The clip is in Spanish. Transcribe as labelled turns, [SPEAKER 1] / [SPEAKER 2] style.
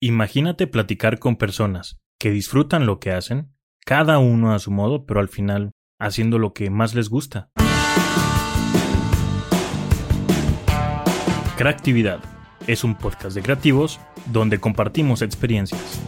[SPEAKER 1] Imagínate platicar con personas que disfrutan lo que hacen, cada uno a su modo, pero al final haciendo lo que más les gusta. Creatividad es un podcast de creativos donde compartimos experiencias.